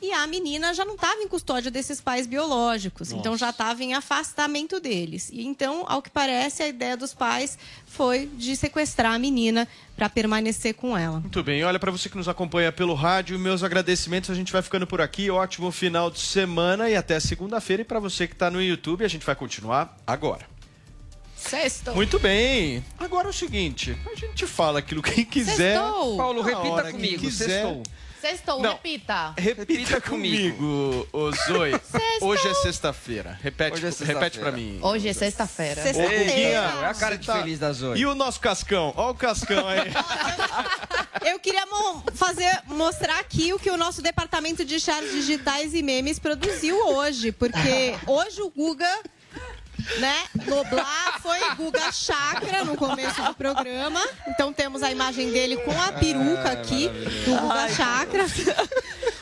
e a menina já não estava em custódia desses pais biológicos, Nossa. então já estava em afastamento deles. E então, ao que parece, a ideia dos pais foi de sequestrar a menina para permanecer com ela. Muito bem, olha para você que nos acompanha pelo rádio, meus agradecimentos. A gente vai ficando por aqui. Ótimo final de semana e até segunda-feira. E para você que está no YouTube, a gente vai continuar agora. Sextou. Muito bem. Agora é o seguinte, a gente fala aquilo que quiser. Sextou. Paulo, repita comigo. Quiser. Sextou. Sextou, Não. repita. Repita, Repita comigo, ô Zoe. Sextou. Hoje é sexta-feira. Repete, Hoje é sexta-feira. repete para mim. Hoje é sexta-feira. Ô, É a cara de feliz da Zoe. E o nosso Cascão? Olha o Cascão aí. Eu queria mo- fazer, mostrar aqui o que o nosso departamento de charts digitais e memes produziu hoje, porque hoje o Guga, né, Noblar foi Guga Chakra no começo do programa. Então temos a imagem dele com a peruca aqui do Guga Chakra.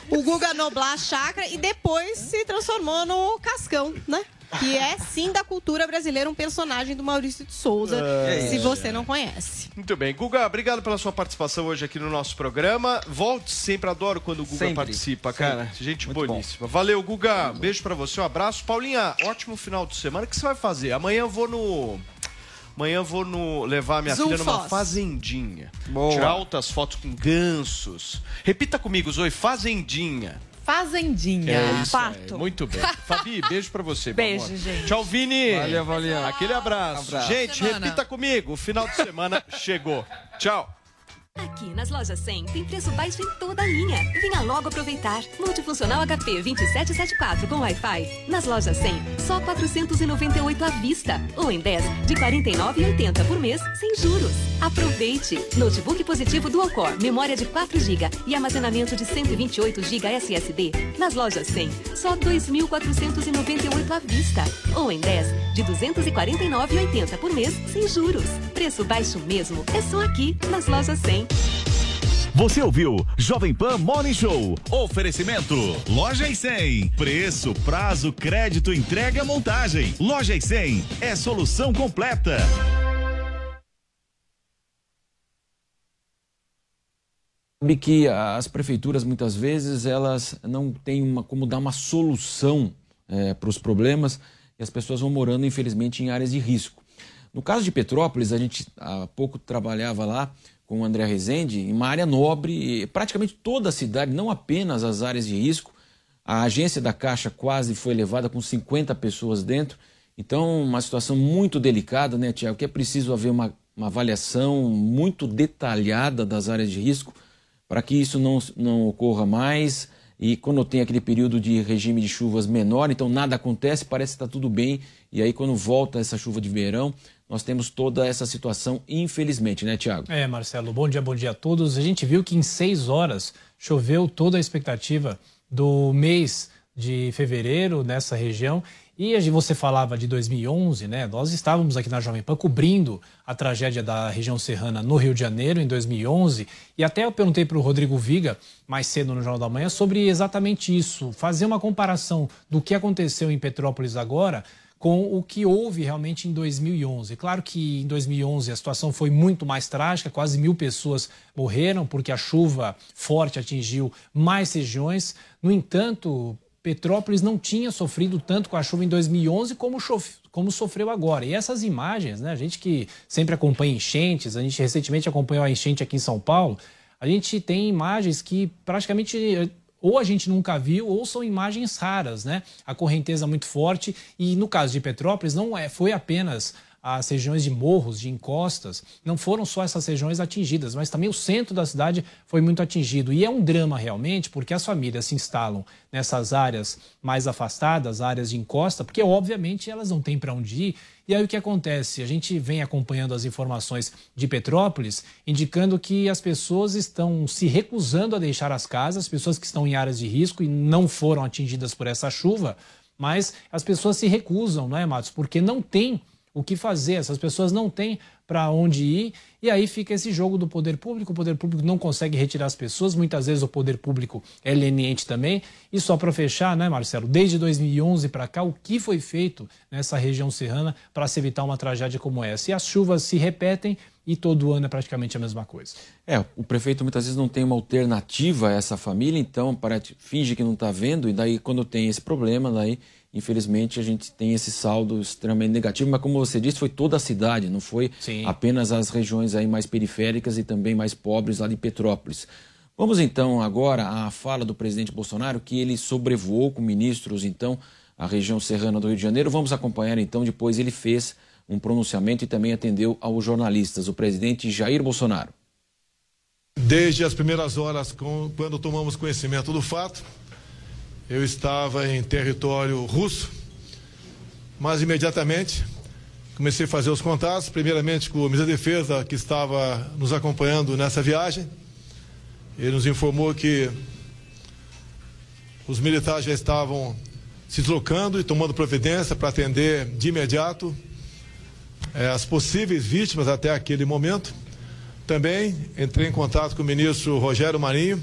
O Guga Noblar Chakra e depois se transformou no Cascão, né? Que é sim da cultura brasileira, um personagem do Maurício de Souza, se você não conhece. Muito bem. Guga, obrigado pela sua participação hoje aqui no nosso programa. Volte sempre, adoro quando o Guga Sempre, participa, cara. Gente Muito boníssima. Valeu, Guga. Beijo pra você, um abraço. Paulinha, ótimo final de semana. O que você vai fazer? Amanhã eu vou no. Amanhã eu vou no, levar minha filha numa fazendinha. Boa. Tirar altas fotos com gansos. Repita comigo, Zoe, fazendinha. Fazendinha. É isso. Pato. Muito bem. Fabi, beijo pra você. Beijo, amor. gente. Tchau, Vini. Valeu, valeu. Aquele abraço. Abraço. Gente, Semana. repita comigo. O final de semana chegou. Tchau. Aqui nas lojas 100 tem preço baixo em toda a linha. Venha logo aproveitar. Multifuncional HP 2774 com Wi-Fi. Nas lojas 100, só 498 à vista. Ou em 10, de 49,80 por mês, sem juros. Aproveite! Notebook positivo Dual Core, memória de 4 GB e armazenamento de 128 GB SSD. Nas lojas 100, só 2.498 à vista. Ou em 10, de 249,80 por mês, sem juros. Preço baixo mesmo. É só aqui, nas lojas 100. Você ouviu Jovem Pan Morning Show. Oferecimento Loja e 100. Preço, prazo, crédito, entrega montagem. Loja e 100 é solução completa. sabe que as prefeituras muitas vezes elas não têm uma, como dar uma solução para os problemas e as pessoas vão morando infelizmente em áreas de risco. No caso de Petrópolis, a gente há pouco trabalhava lá com o André Rezende, em uma área nobre, praticamente toda a cidade, não apenas as áreas de risco. A agência da Caixa quase foi levada com 50 pessoas dentro. Então, uma situação muito delicada, né, Tiago? Que é preciso haver uma, uma avaliação muito detalhada das áreas de risco para que isso não, não ocorra mais. E quando tem aquele período de regime de chuvas menor, então nada acontece, parece que está tudo bem. E aí, quando volta essa chuva de verão, nós temos toda essa situação, infelizmente, né, Tiago? É, Marcelo, bom dia, bom dia a todos. A gente viu que em seis horas choveu toda a expectativa do mês de fevereiro nessa região. E você falava de 2011, né? Nós estávamos aqui na Jovem Pan cobrindo a tragédia da região serrana no Rio de Janeiro em 2011. E até eu perguntei para o Rodrigo Viga, mais cedo no Jornal da Manhã, sobre exatamente isso. Fazer uma comparação do que aconteceu em Petrópolis agora com o que houve realmente em 2011. Claro que em 2011 a situação foi muito mais trágica, quase mil pessoas morreram porque a chuva forte atingiu mais regiões. No entanto, Petrópolis não tinha sofrido tanto com a chuva em 2011 como, como sofreu agora. E essas imagens, né, a gente que sempre acompanha enchentes, a gente recentemente acompanhou a enchente aqui em São Paulo, a gente tem imagens que praticamente eh, ou a gente nunca viu ou são imagens raras, né? A correnteza muito forte e no caso de Petrópolis não é, foi apenas as regiões de morros, de encostas, não foram só essas regiões atingidas, mas também o centro da cidade foi muito atingido. E é um drama realmente, porque as famílias se instalam nessas áreas mais afastadas, áreas de encosta, porque obviamente elas não têm para onde ir. E aí o que acontece? A gente vem acompanhando as informações de Petrópolis, indicando que as pessoas estão se recusando a deixar as casas, pessoas que estão em áreas de risco e não foram atingidas por essa chuva, mas as pessoas se recusam, não é, Matos? Porque não tem o que fazer, essas pessoas não têm para onde ir, e aí fica esse jogo do poder público, o poder público não consegue retirar as pessoas, muitas vezes o poder público é leniente também, e só para fechar, né, Marcelo, desde 2011 para cá, o que foi feito nessa região serrana para se evitar uma tragédia como essa? E as chuvas se repetem, e todo ano é praticamente a mesma coisa. É, o prefeito muitas vezes não tem uma alternativa a essa família, então para, finge que não está vendo, e daí quando tem esse problema, daí infelizmente a gente tem esse saldo extremamente negativo, mas como você disse, foi toda a cidade, não foi Sim. apenas as regiões aí mais periféricas e também mais pobres lá de Petrópolis. Vamos então agora à fala do presidente Bolsonaro, que ele sobrevoou com ministros, então, a região serrana do Rio de Janeiro. Vamos acompanhar então, depois ele fez um pronunciamento e também atendeu aos jornalistas, o presidente Jair Bolsonaro. Desde as primeiras horas, quando tomamos conhecimento do fato, eu estava em território russo, mas imediatamente comecei a fazer os contatos, primeiramente com o ministro da Defesa, que estava nos acompanhando nessa viagem ele nos informou que os militares já estavam se deslocando e tomando providência para atender de imediato eh, as possíveis vítimas até aquele momento. Também entrei em contato com o ministro Rogério Marinho,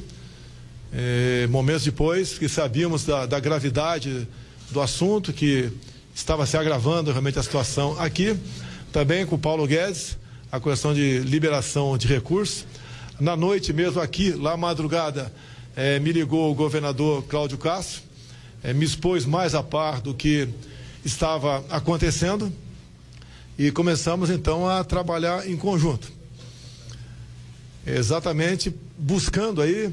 eh, momentos depois, que sabíamos da, da gravidade do assunto, que estava se agravando realmente a situação aqui. Também com o Paulo Guedes, a questão de liberação de recursos. Na noite mesmo aqui, lá madrugada, é, me ligou o governador Cláudio Castro, é, me expôs mais a par do que estava acontecendo e começamos então a trabalhar em conjunto. Exatamente buscando aí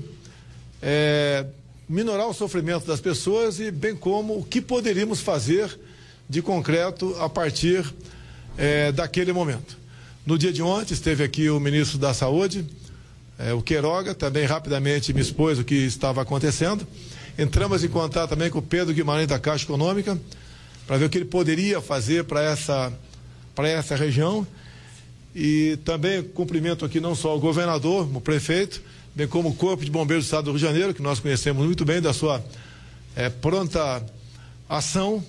é, minorar o sofrimento das pessoas e bem como o que poderíamos fazer de concreto a partir é, daquele momento. No dia de ontem esteve aqui o ministro da Saúde, é, o Queiroga também rapidamente me expôs o que estava acontecendo. Entramos em contato também com o Pedro Guimarães da Caixa Econômica para ver o que ele poderia fazer para essa, para essa região. E também cumprimento aqui não só o governador, o prefeito, bem como o Corpo de Bombeiros do Estado do Rio de Janeiro, que nós conhecemos muito bem da sua é, pronta ação.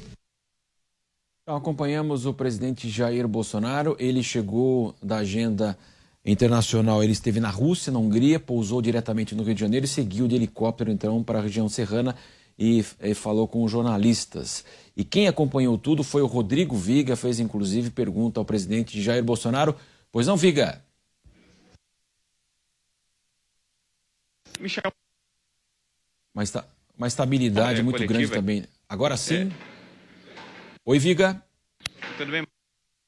Então, acompanhamos o presidente Jair Bolsonaro. Ele chegou da agenda internacional, ele esteve na Rússia, na Hungria, pousou diretamente no Rio de Janeiro e seguiu de helicóptero então para a região serrana e, e, falou com jornalistas. E quem acompanhou tudo foi o Rodrigo Viga, fez inclusive pergunta ao presidente Jair Bolsonaro. Pois não, Viga? Michel. Uma, esta, uma estabilidade é, muito grande também. Agora sim. É. Oi, Viga. Tudo bem,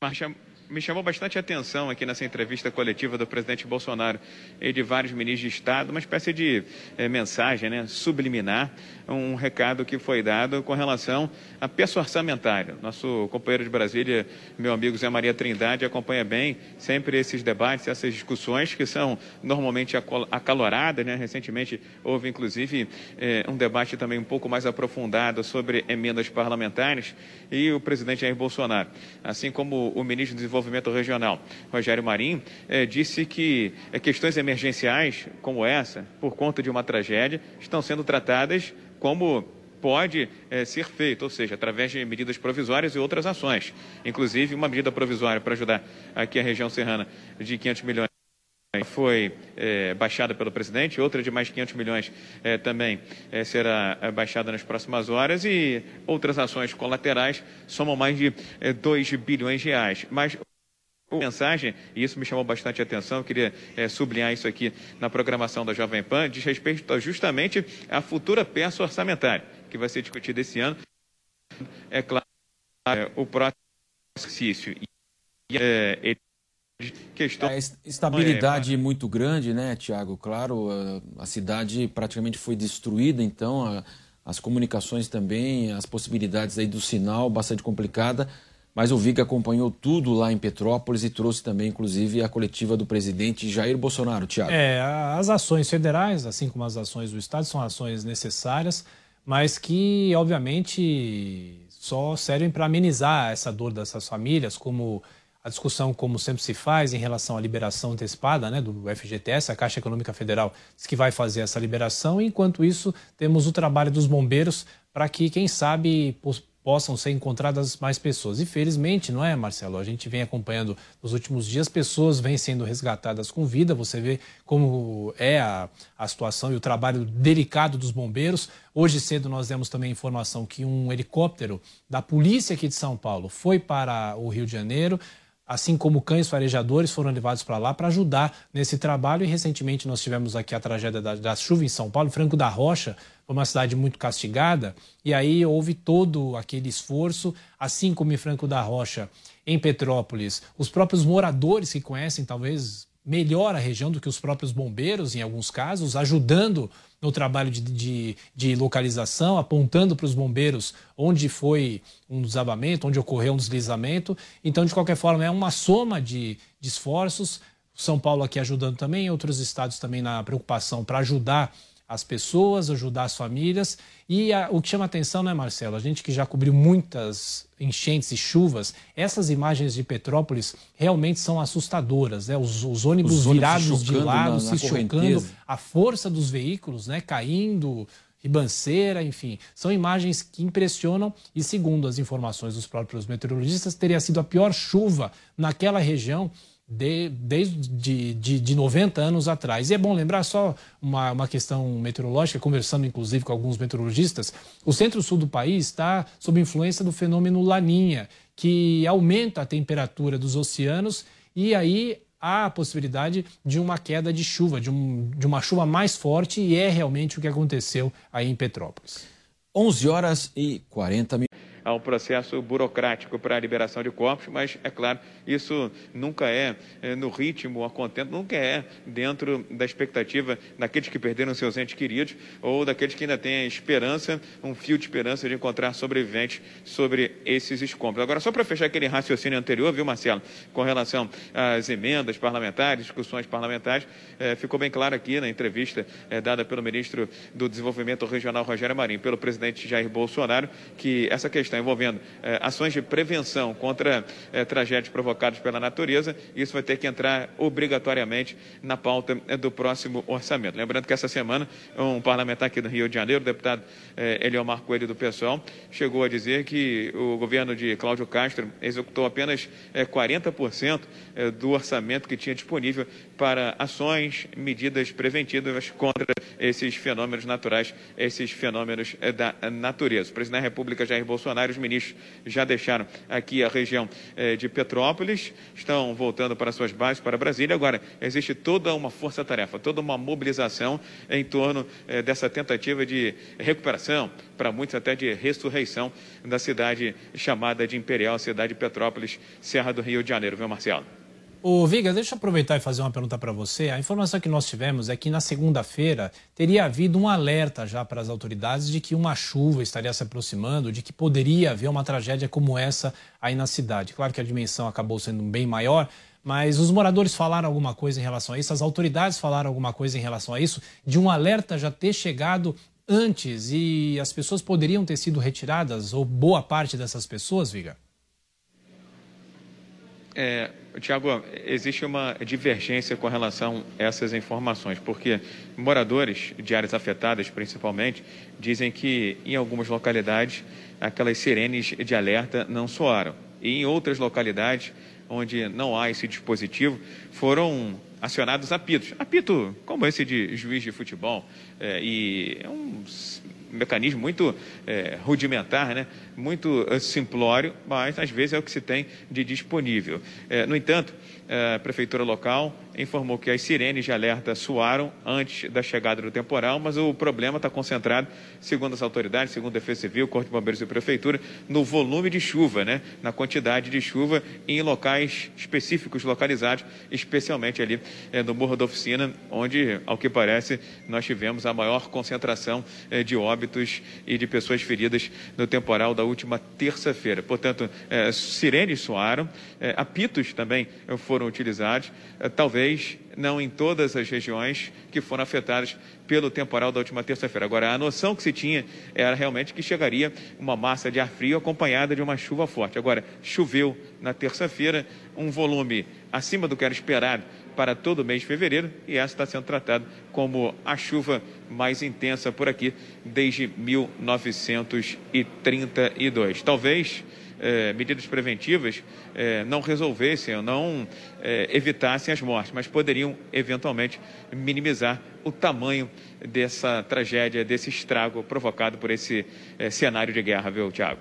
Marcha? Me chamou bastante atenção aqui nessa entrevista coletiva do presidente Bolsonaro e de vários ministros de Estado, uma espécie de é, mensagem né, subliminar, um recado que foi dado com relação a peça orçamentária. Nosso companheiro de Brasília, meu amigo Zé Maria Trindade, acompanha bem sempre esses debates, essas discussões que são normalmente acaloradas. Né? Recentemente houve, inclusive, é, um debate também um pouco mais aprofundado sobre emendas parlamentares e o presidente Jair Bolsonaro, assim como o ministro do Desenvolvimento Regional, Rogério Marinho, é, disse que é, questões emergenciais como essa, por conta de uma tragédia, estão sendo tratadas como pode é, ser feito, ou seja, através de medidas provisórias e outras ações. Inclusive, uma medida provisória para ajudar aqui a região serrana de 500 milhões foi é, baixada pelo presidente, outra de mais 500 milhões é, também será baixada nas próximas horas e outras ações colaterais somam mais de 2 bilhões de reais. Mas mensagem, e isso me chamou bastante atenção, eu queria é, sublinhar isso aqui na programação da Jovem Pan, diz respeito justamente à futura peça orçamentária, que vai ser discutida esse ano. É claro, é, o próximo exercício. E, é, questão. É, estabilidade é, muito grande, né, Tiago? Claro, a, a, cidade praticamente foi destruída, então a, as comunicações também, as possibilidades aí do sinal bastante complicada. Mas o Viga acompanhou tudo lá em Petrópolis e trouxe também, inclusive, a coletiva do presidente Jair Bolsonaro, Tiago. É, as ações federais, assim como as ações do Estado, são ações necessárias, mas que, obviamente, só servem para amenizar essa dor dessas famílias, como a discussão, como sempre se faz, em relação à liberação antecipada né, do FGTS, a Caixa Econômica Federal diz que vai fazer essa liberação, enquanto isso, temos o trabalho dos bombeiros para que, quem sabe, possam ser encontradas mais pessoas. E felizmente, não é, Marcelo? A gente vem acompanhando nos últimos dias, pessoas vêm sendo resgatadas com vida. Você vê como é a, a situação e o trabalho delicado dos bombeiros. Hoje cedo nós demos também informação que um helicóptero da polícia aqui de São Paulo foi para o Rio de Janeiro assim como cães farejadores foram levados para lá para ajudar nesse trabalho. E recentemente nós tivemos aqui a tragédia da, da chuva em São Paulo, Franco da Rocha, foi uma cidade muito castigada, e aí houve todo aquele esforço, assim como em Franco da Rocha, em Petrópolis, os próprios moradores que conhecem talvez melhor a região do que os próprios bombeiros, em alguns casos, ajudando no trabalho de, de, de localização, apontando para os bombeiros onde foi um desabamento, onde ocorreu um deslizamento. Então, de qualquer forma, é uma soma de, de esforços. São Paulo aqui ajudando também, outros estados também na preocupação para ajudar as pessoas, ajudar as famílias. E a, o que chama atenção, né, Marcelo? A gente que já cobriu muitas enchentes e chuvas, essas imagens de Petrópolis realmente são assustadoras, né? Os, os ônibus, os ônibus virados de lado, na, se chocando, a força dos veículos, né, caindo, ribanceira, enfim. São imagens que impressionam e, segundo as informações dos próprios meteorologistas, teria sido a pior chuva naquela região de, desde de, de 90 anos atrás. E é bom lembrar só uma, uma questão meteorológica, conversando inclusive com alguns meteorologistas, o centro-sul do país está sob influência do fenômeno Laninha, que aumenta a temperatura dos oceanos e aí há a possibilidade de uma queda de chuva, de, um, de uma chuva mais forte, e é realmente o que aconteceu aí em Petrópolis. 11 horas e 40 minutos a um processo burocrático para a liberação de corpos, mas, é claro, isso nunca é, é no ritmo, a contento, nunca é dentro da expectativa daqueles que perderam seus entes queridos ou daqueles que ainda têm esperança, um fio de esperança de encontrar sobreviventes sobre esses escombros. Agora, só para fechar aquele raciocínio anterior, viu, Marcelo, com relação às emendas parlamentares, discussões parlamentares, é, ficou bem claro aqui na entrevista é, dada pelo ministro do Desenvolvimento Regional, Rogério Marinho, pelo presidente Jair Bolsonaro, que essa questão questão envolvendo eh, ações de prevenção contra eh, tragédias provocadas pela natureza, isso vai ter que entrar obrigatoriamente na pauta eh, do próximo orçamento. Lembrando que essa semana, um parlamentar aqui do Rio de Janeiro, o deputado Eliomar Coelho do PSOL, chegou a dizer que o governo de Cláudio Castro executou apenas 40% do orçamento que tinha disponível para ações, medidas preventivas contra esses fenômenos naturais, esses fenômenos da natureza. O presidente da República, Jair Bolsonaro, Bolsonaro, os ministros já deixaram aqui a região eh, de Petrópolis, estão voltando para suas bases, para Brasília. Agora, existe toda uma força-tarefa, toda uma mobilização em torno eh, dessa tentativa de recuperação, para muitos até de ressurreição da cidade chamada de Imperial, cidade de Petrópolis, Serra do Rio de Janeiro, viu, Marcelo? Ô, Viga, deixa eu aproveitar e fazer uma pergunta para você. A informação que nós tivemos é que na segunda-feira teria havido um alerta já para as autoridades de que uma chuva estaria se aproximando, de que poderia haver uma tragédia como essa aí na cidade. Claro que a dimensão acabou sendo bem maior, mas os moradores falaram alguma coisa em relação a isso, as autoridades falaram alguma coisa em relação a isso, de um alerta já ter chegado antes e as pessoas poderiam ter sido retiradas, ou boa parte dessas pessoas, Viga? É, Tiago, existe uma divergência com relação a essas informações, porque moradores de áreas afetadas, principalmente, dizem que em algumas localidades aquelas sirenes de alerta não soaram. E em outras localidades, onde não há esse dispositivo, foram acionados apitos. Apito como esse de juiz de futebol. É, e é um mecanismo muito é, rudimentar, né? muito é, simplório, mas às vezes é o que se tem de disponível. É, no entanto, é, a prefeitura local informou que as sirenes de alerta soaram antes da chegada do temporal, mas o problema está concentrado, segundo as autoridades, segundo a Defesa Civil, Corpo de Bombeiros e Prefeitura, no volume de chuva, né? na quantidade de chuva em locais específicos localizados, especialmente ali é, no Morro da Oficina, onde, ao que parece, nós tivemos a maior concentração é, de óbitos e de pessoas feridas no temporal da última terça-feira. Portanto, é, sirenes soaram, apitos também foram utilizados, talvez não em todas as regiões que foram afetadas pelo temporal da última terça-feira. Agora, a noção que se tinha era realmente que chegaria uma massa de ar frio acompanhada de uma chuva forte. Agora, choveu na terça-feira, um volume acima do que era esperado para todo o mês de fevereiro, e essa está sendo tratada como a chuva mais intensa por aqui desde 1932. Talvez eh, medidas preventivas eh, não resolvessem não eh, evitassem as mortes, mas poderiam eventualmente minimizar o tamanho dessa tragédia, desse estrago provocado por esse cenário de guerra, viu, Tiago?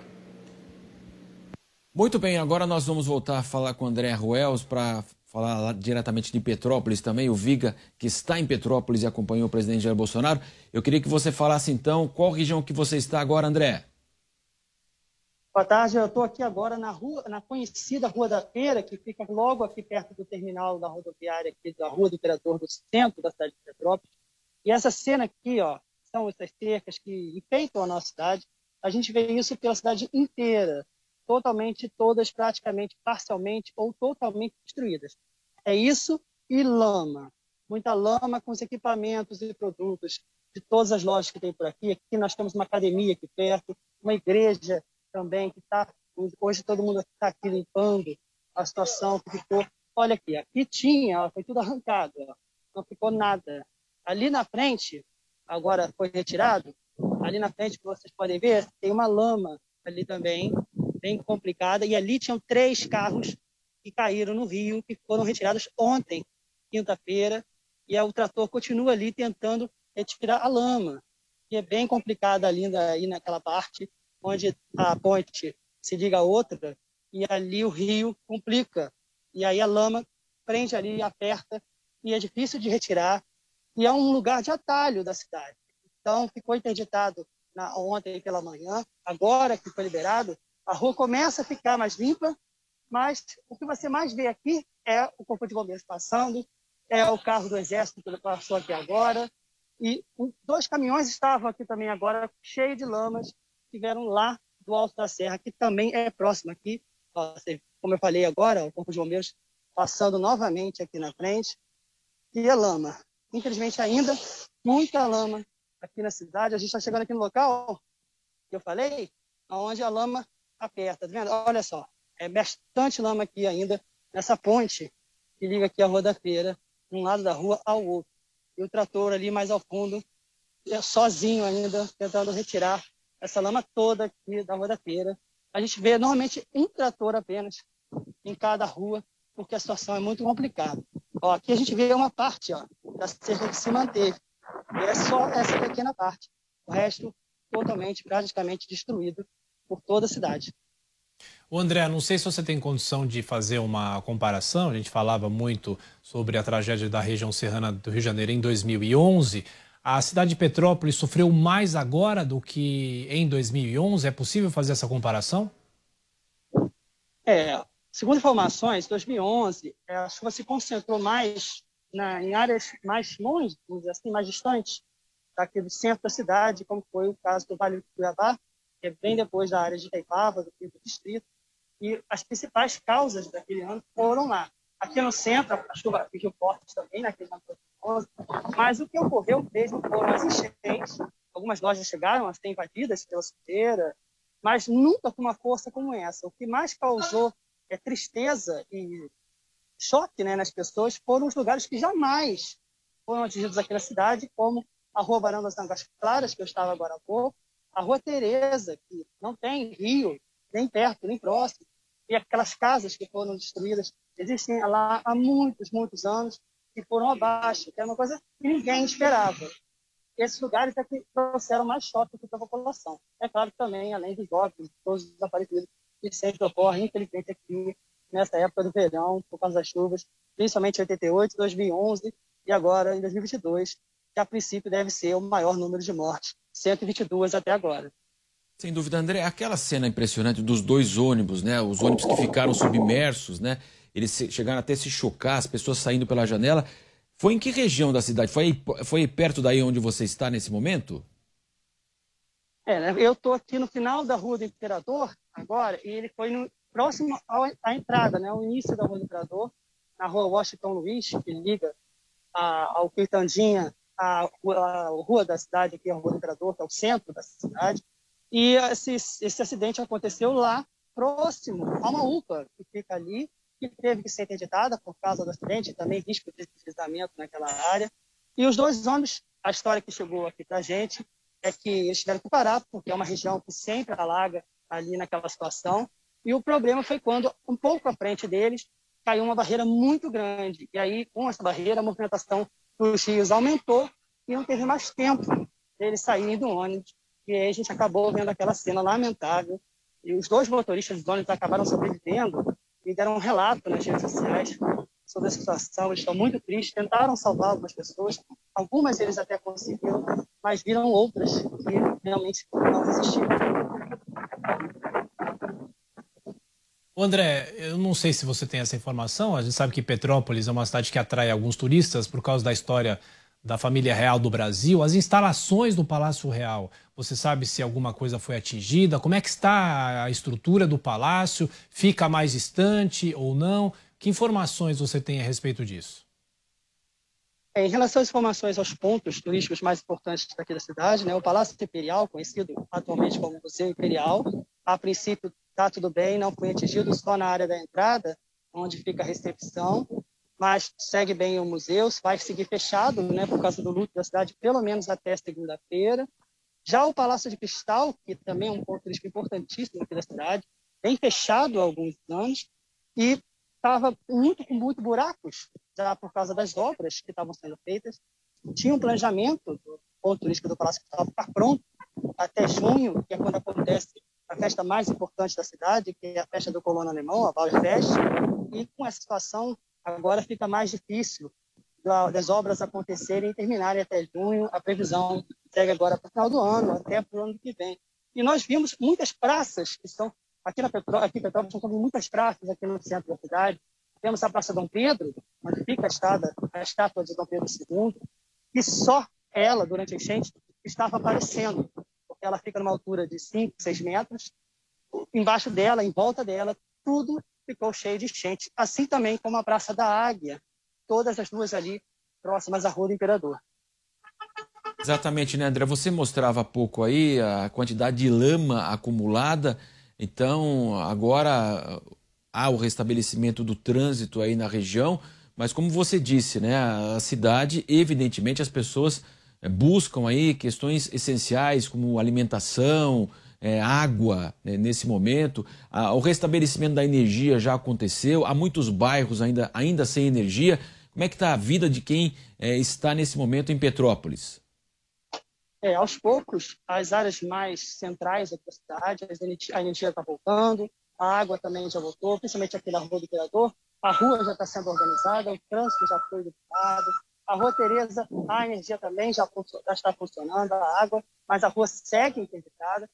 Muito bem, agora nós vamos voltar a falar com o André Ruels para falar diretamente de Petrópolis também, o Viga, que está em Petrópolis e acompanhou o presidente Jair Bolsonaro. Eu queria que você falasse então qual região que você está agora, André. Boa tarde, eu estou aqui agora na rua, na conhecida Rua da Feira, que fica logo aqui perto do terminal da rodoviária aqui da Rua do Imperador, do centro da cidade de Petrópolis. E essa cena aqui, ó, são essas cercas que enfeitam a nossa cidade. A gente vê isso pela cidade inteira totalmente, todas praticamente, parcialmente ou totalmente destruídas. É isso e lama. Muita lama com os equipamentos e produtos de todas as lojas que tem por aqui. Aqui nós temos uma academia aqui perto, uma igreja também que está. Hoje todo mundo está aqui limpando a situação que ficou. Olha aqui, aqui tinha, foi tudo arrancado, ó. não ficou nada. Ali na frente, agora foi retirado, ali na frente, que vocês podem ver, tem uma lama ali também, bem complicada, e ali tinham três carros que caíram no rio, que foram retirados ontem, quinta-feira, e o trator continua ali tentando retirar a lama, que é bem complicada ali aí naquela parte, onde a ponte se liga a outra, e ali o rio complica, e aí a lama prende ali, aperta, e é difícil de retirar, e é um lugar de atalho da cidade. Então, ficou interditado na, ontem pela manhã, agora que foi liberado, a rua começa a ficar mais limpa, mas o que você mais vê aqui é o Corpo de Bombeiros passando, é o carro do Exército que passou aqui agora, e dois caminhões estavam aqui também agora, cheios de lamas, que vieram lá do Alto da Serra, que também é próximo aqui. Como eu falei agora, o Corpo de Bombeiros passando novamente aqui na frente, e a lama. Infelizmente ainda, muita lama aqui na cidade. A gente está chegando aqui no local que eu falei, onde a lama aperta, tá vendo? Olha só, é bastante lama aqui ainda nessa ponte que liga aqui a Rua da Feira, de um lado da rua ao outro. E o trator ali mais ao fundo, é sozinho ainda, tentando retirar essa lama toda aqui da Rua da Feira. A gente vê normalmente um trator apenas em cada rua, porque a situação é muito complicada. Ó, aqui a gente vê uma parte ó, da cerca que se manteve. E é só essa pequena parte. O resto totalmente, praticamente destruído por toda a cidade. O André, não sei se você tem condição de fazer uma comparação. A gente falava muito sobre a tragédia da região serrana do Rio de Janeiro em 2011. A cidade de Petrópolis sofreu mais agora do que em 2011. É possível fazer essa comparação? É, segundo informações, 2011 é, a chuva se concentrou mais na, em áreas mais longe, assim, mais distantes daqui do centro da cidade, como foi o caso do Vale do Cuiabá, que é bem depois da área de Itaipava, do quinto distrito, e as principais causas daquele ano foram lá. Aqui no centro, a chuva atingiu fortes também, naquele ano 2011, mas o que ocorreu mesmo foram as enchentes. Algumas lojas chegaram a ser invadidas pela sujeira, mas nunca com uma força como essa. O que mais causou é tristeza e choque né, nas pessoas foram os lugares que jamais foram atingidos aqui na cidade, como a Rua Barão das Angas Claras, que eu estava agora há pouco, a Rua Tereza, que não tem rio, nem perto, nem próximo, e aquelas casas que foram destruídas, existem lá há muitos, muitos anos, e foram abaixo, que é uma coisa que ninguém esperava. Esses lugares é que trouxeram mais choque para a população. É claro que também, além dos óbitos, todos os desaparecidos, que sempre ocorrem, infelizmente, aqui nessa época do verão, por causa das chuvas, principalmente em 88, 2011 e agora em 2022, que a princípio deve ser o maior número de mortes 122 até agora. Sem dúvida, André, aquela cena impressionante dos dois ônibus, né? Os ônibus que ficaram submersos, né? Eles chegaram até a se chocar, as pessoas saindo pela janela. Foi em que região da cidade? Foi, foi perto daí onde você está nesse momento? É, né? eu estou aqui no final da Rua do Imperador agora, e ele foi no, próximo à entrada, né? O início da Rua do Imperador, na Rua Washington Luiz, que liga a, ao Quitandinha a, a, rua da cidade, aqui a Rua do Imperador, que é o centro da cidade, e esse, esse acidente aconteceu lá, próximo a uma UPA, que fica ali, que teve que ser interditada por causa do acidente, também risco de deslizamento naquela área. E os dois ônibus, a história que chegou aqui para a gente é que eles tiveram que parar, porque é uma região que sempre alaga ali naquela situação. E o problema foi quando, um pouco à frente deles, caiu uma barreira muito grande. E aí, com essa barreira, a movimentação os rios aumentou e não teve mais tempo deles saírem do ônibus. E aí a gente acabou vendo aquela cena lamentável E os dois motoristas dos ônibus acabaram sobrevivendo e deram um relato nas redes sociais sobre a situação. Eles estão muito tristes, tentaram salvar algumas pessoas, algumas eles até conseguiram, mas viram outras que realmente não resistiram. André, eu não sei se você tem essa informação. A gente sabe que Petrópolis é uma cidade que atrai alguns turistas por causa da história da família real do Brasil. As instalações do Palácio Real, você sabe se alguma coisa foi atingida? Como é que está a estrutura do palácio? Fica mais distante ou não? Que informações você tem a respeito disso? Em relação às informações aos pontos turísticos mais importantes daqui da cidade, né, o Palácio Imperial, conhecido atualmente como Museu Imperial, a princípio está tudo bem, não foi atingido só na área da entrada, onde fica a recepção, mas segue bem o museu, vai seguir fechado, né, por causa do luto da cidade, pelo menos até segunda-feira. Já o Palácio de Cristal, que também é um ponto turístico importantíssimo aqui da cidade, vem fechado há alguns anos e estava muito com muito buracos, já por causa das obras que estavam sendo feitas. Tinha um planejamento do ponto turístico do Palácio Cristal ficar pronto até junho, que é quando acontece a festa mais importante da cidade, que é a festa do colono alemão, a Bauerfest. E com essa situação, agora fica mais difícil das obras acontecerem e terminarem até junho. A previsão segue agora para o final do ano, até para o ano que vem. E nós vimos muitas praças que estão aqui na aqui em Petrópolis, estão muitas praças aqui no centro da cidade. Temos a Praça Dom Pedro, onde fica a, estada, a estátua de Dom Pedro II, e só ela, durante a enchente, estava aparecendo ela fica numa altura de 5, 6 metros. Embaixo dela, em volta dela, tudo ficou cheio de enchente. Assim também como a Praça da Águia, todas as duas ali próximas à Rua do Imperador. Exatamente, né, André? Você mostrava há pouco aí a quantidade de lama acumulada. Então, agora há o restabelecimento do trânsito aí na região, mas como você disse, né, a cidade, evidentemente, as pessoas é, buscam aí questões essenciais como alimentação, é, água né, nesse momento. Ah, o restabelecimento da energia já aconteceu. Há muitos bairros ainda, ainda sem energia. Como é que está a vida de quem é, está nesse momento em Petrópolis? É, aos poucos, as áreas mais centrais da cidade, a energia está voltando, a água também já voltou, principalmente aqui na Rua do Imperador. A rua já está sendo organizada, o trânsito já foi liberado, a Rua Tereza, a energia também já, já está funcionando, a água, mas a rua segue interditada.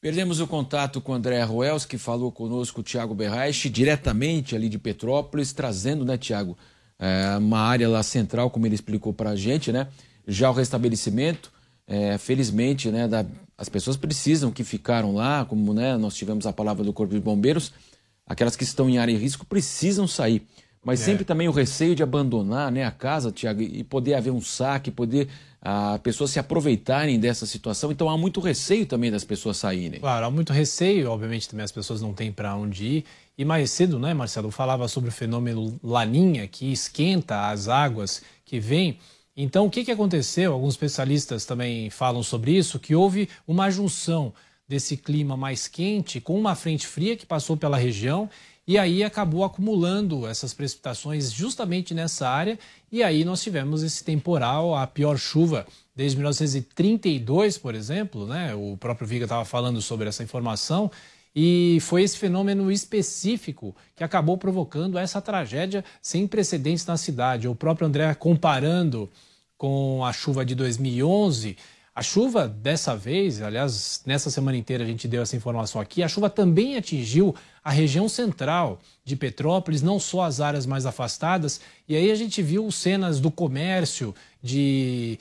Perdemos o contato com André Ruels, que falou conosco Tiago Berraich, diretamente ali de Petrópolis, trazendo, né, Tiago, é, uma área lá central, como ele explicou para a gente, né? Já o restabelecimento, é, felizmente, né, da, as pessoas precisam que ficaram lá, como né, nós tivemos a palavra do Corpo de Bombeiros, aquelas que estão em área de risco precisam sair. Mas é. sempre também o receio de abandonar né, a casa, Tiago, e poder haver um saque, poder as ah, pessoas se aproveitarem dessa situação. Então há muito receio também das pessoas saírem. Claro, há muito receio, obviamente também as pessoas não têm para onde ir. E mais cedo, né, Marcelo, falava sobre o fenômeno Laninha, que esquenta as águas que vêm. Então, o que, que aconteceu? Alguns especialistas também falam sobre isso, que houve uma junção desse clima mais quente com uma frente fria que passou pela região e aí acabou acumulando essas precipitações justamente nessa área, e aí nós tivemos esse temporal, a pior chuva desde 1932, por exemplo, né? O próprio Viga estava falando sobre essa informação. E foi esse fenômeno específico que acabou provocando essa tragédia sem precedentes na cidade. O próprio André comparando com a chuva de 2011, a chuva dessa vez, aliás, nessa semana inteira a gente deu essa informação aqui, a chuva também atingiu a região central de Petrópolis, não só as áreas mais afastadas, e aí a gente viu cenas do comércio, de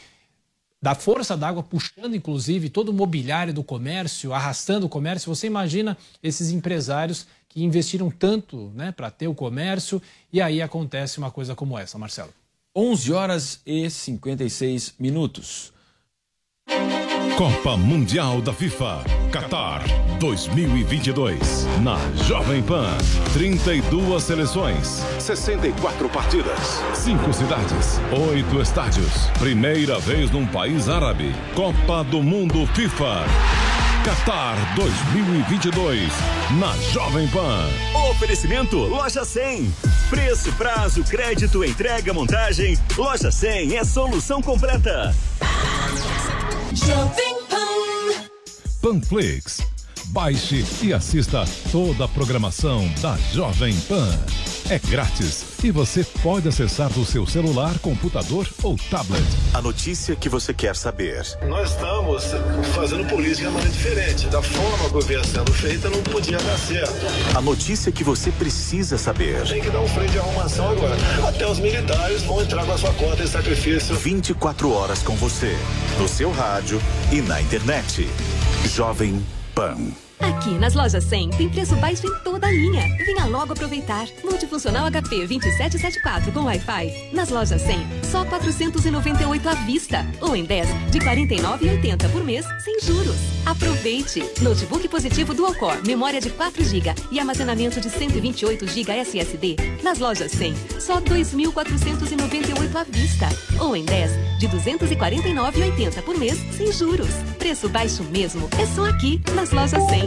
da força d'água puxando inclusive todo o mobiliário do comércio, arrastando o comércio. Você imagina esses empresários que investiram tanto, né, para ter o comércio, e aí acontece uma coisa como essa, Marcelo. 11 horas e 56 minutos. Copa Mundial da FIFA Qatar 2022 na Jovem Pan 32 seleções 64 partidas 5 cidades 8 estádios primeira vez num país árabe Copa do Mundo FIFA Qatar 2022 na Jovem Pan. Oferecimento Loja 100. Preço, prazo, crédito, entrega, montagem. Loja 100 é solução completa. Jovem. Panflix. Baixe e assista toda a programação da Jovem Pan. É grátis e você pode acessar do seu celular, computador ou tablet. A notícia que você quer saber. Nós estamos fazendo política de maneira diferente. Da forma que vinha sendo feita, não podia dar certo. A notícia que você precisa saber. Tem que dar um freio de arrumação agora. Até os militares vão entrar com a sua conta em sacrifício. 24 horas com você, no seu rádio e na internet. Jovem Pan. Aqui nas lojas 100 tem preço baixo em toda a linha. Venha logo aproveitar. Multifuncional HP 2774 com Wi-Fi. Nas lojas 100, só 498 à vista. Ou em 10 de 49,80 por mês, sem juros. Aproveite! Notebook positivo Dual Core, memória de 4 GB e armazenamento de 128 GB SSD. Nas lojas 100, só 2.498 à vista. Ou em 10 de 249,80 por mês, sem juros. Preço baixo mesmo. É só aqui, nas lojas 100.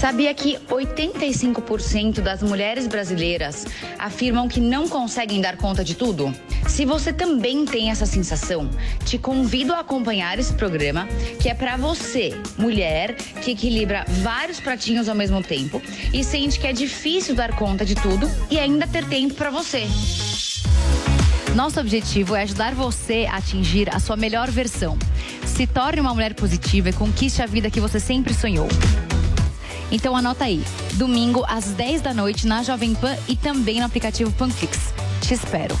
Sabia que 85% das mulheres brasileiras afirmam que não conseguem dar conta de tudo? Se você também tem essa sensação, te convido a acompanhar esse programa, que é para você, mulher, que equilibra vários pratinhos ao mesmo tempo e sente que é difícil dar conta de tudo e ainda ter tempo para você. Nosso objetivo é ajudar você a atingir a sua melhor versão. Se torne uma mulher positiva e conquiste a vida que você sempre sonhou. Então anota aí, domingo às 10 da noite na Jovem Pan e também no aplicativo Panflix. Te espero.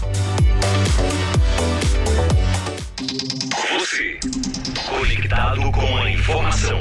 Você, conectado com a informação.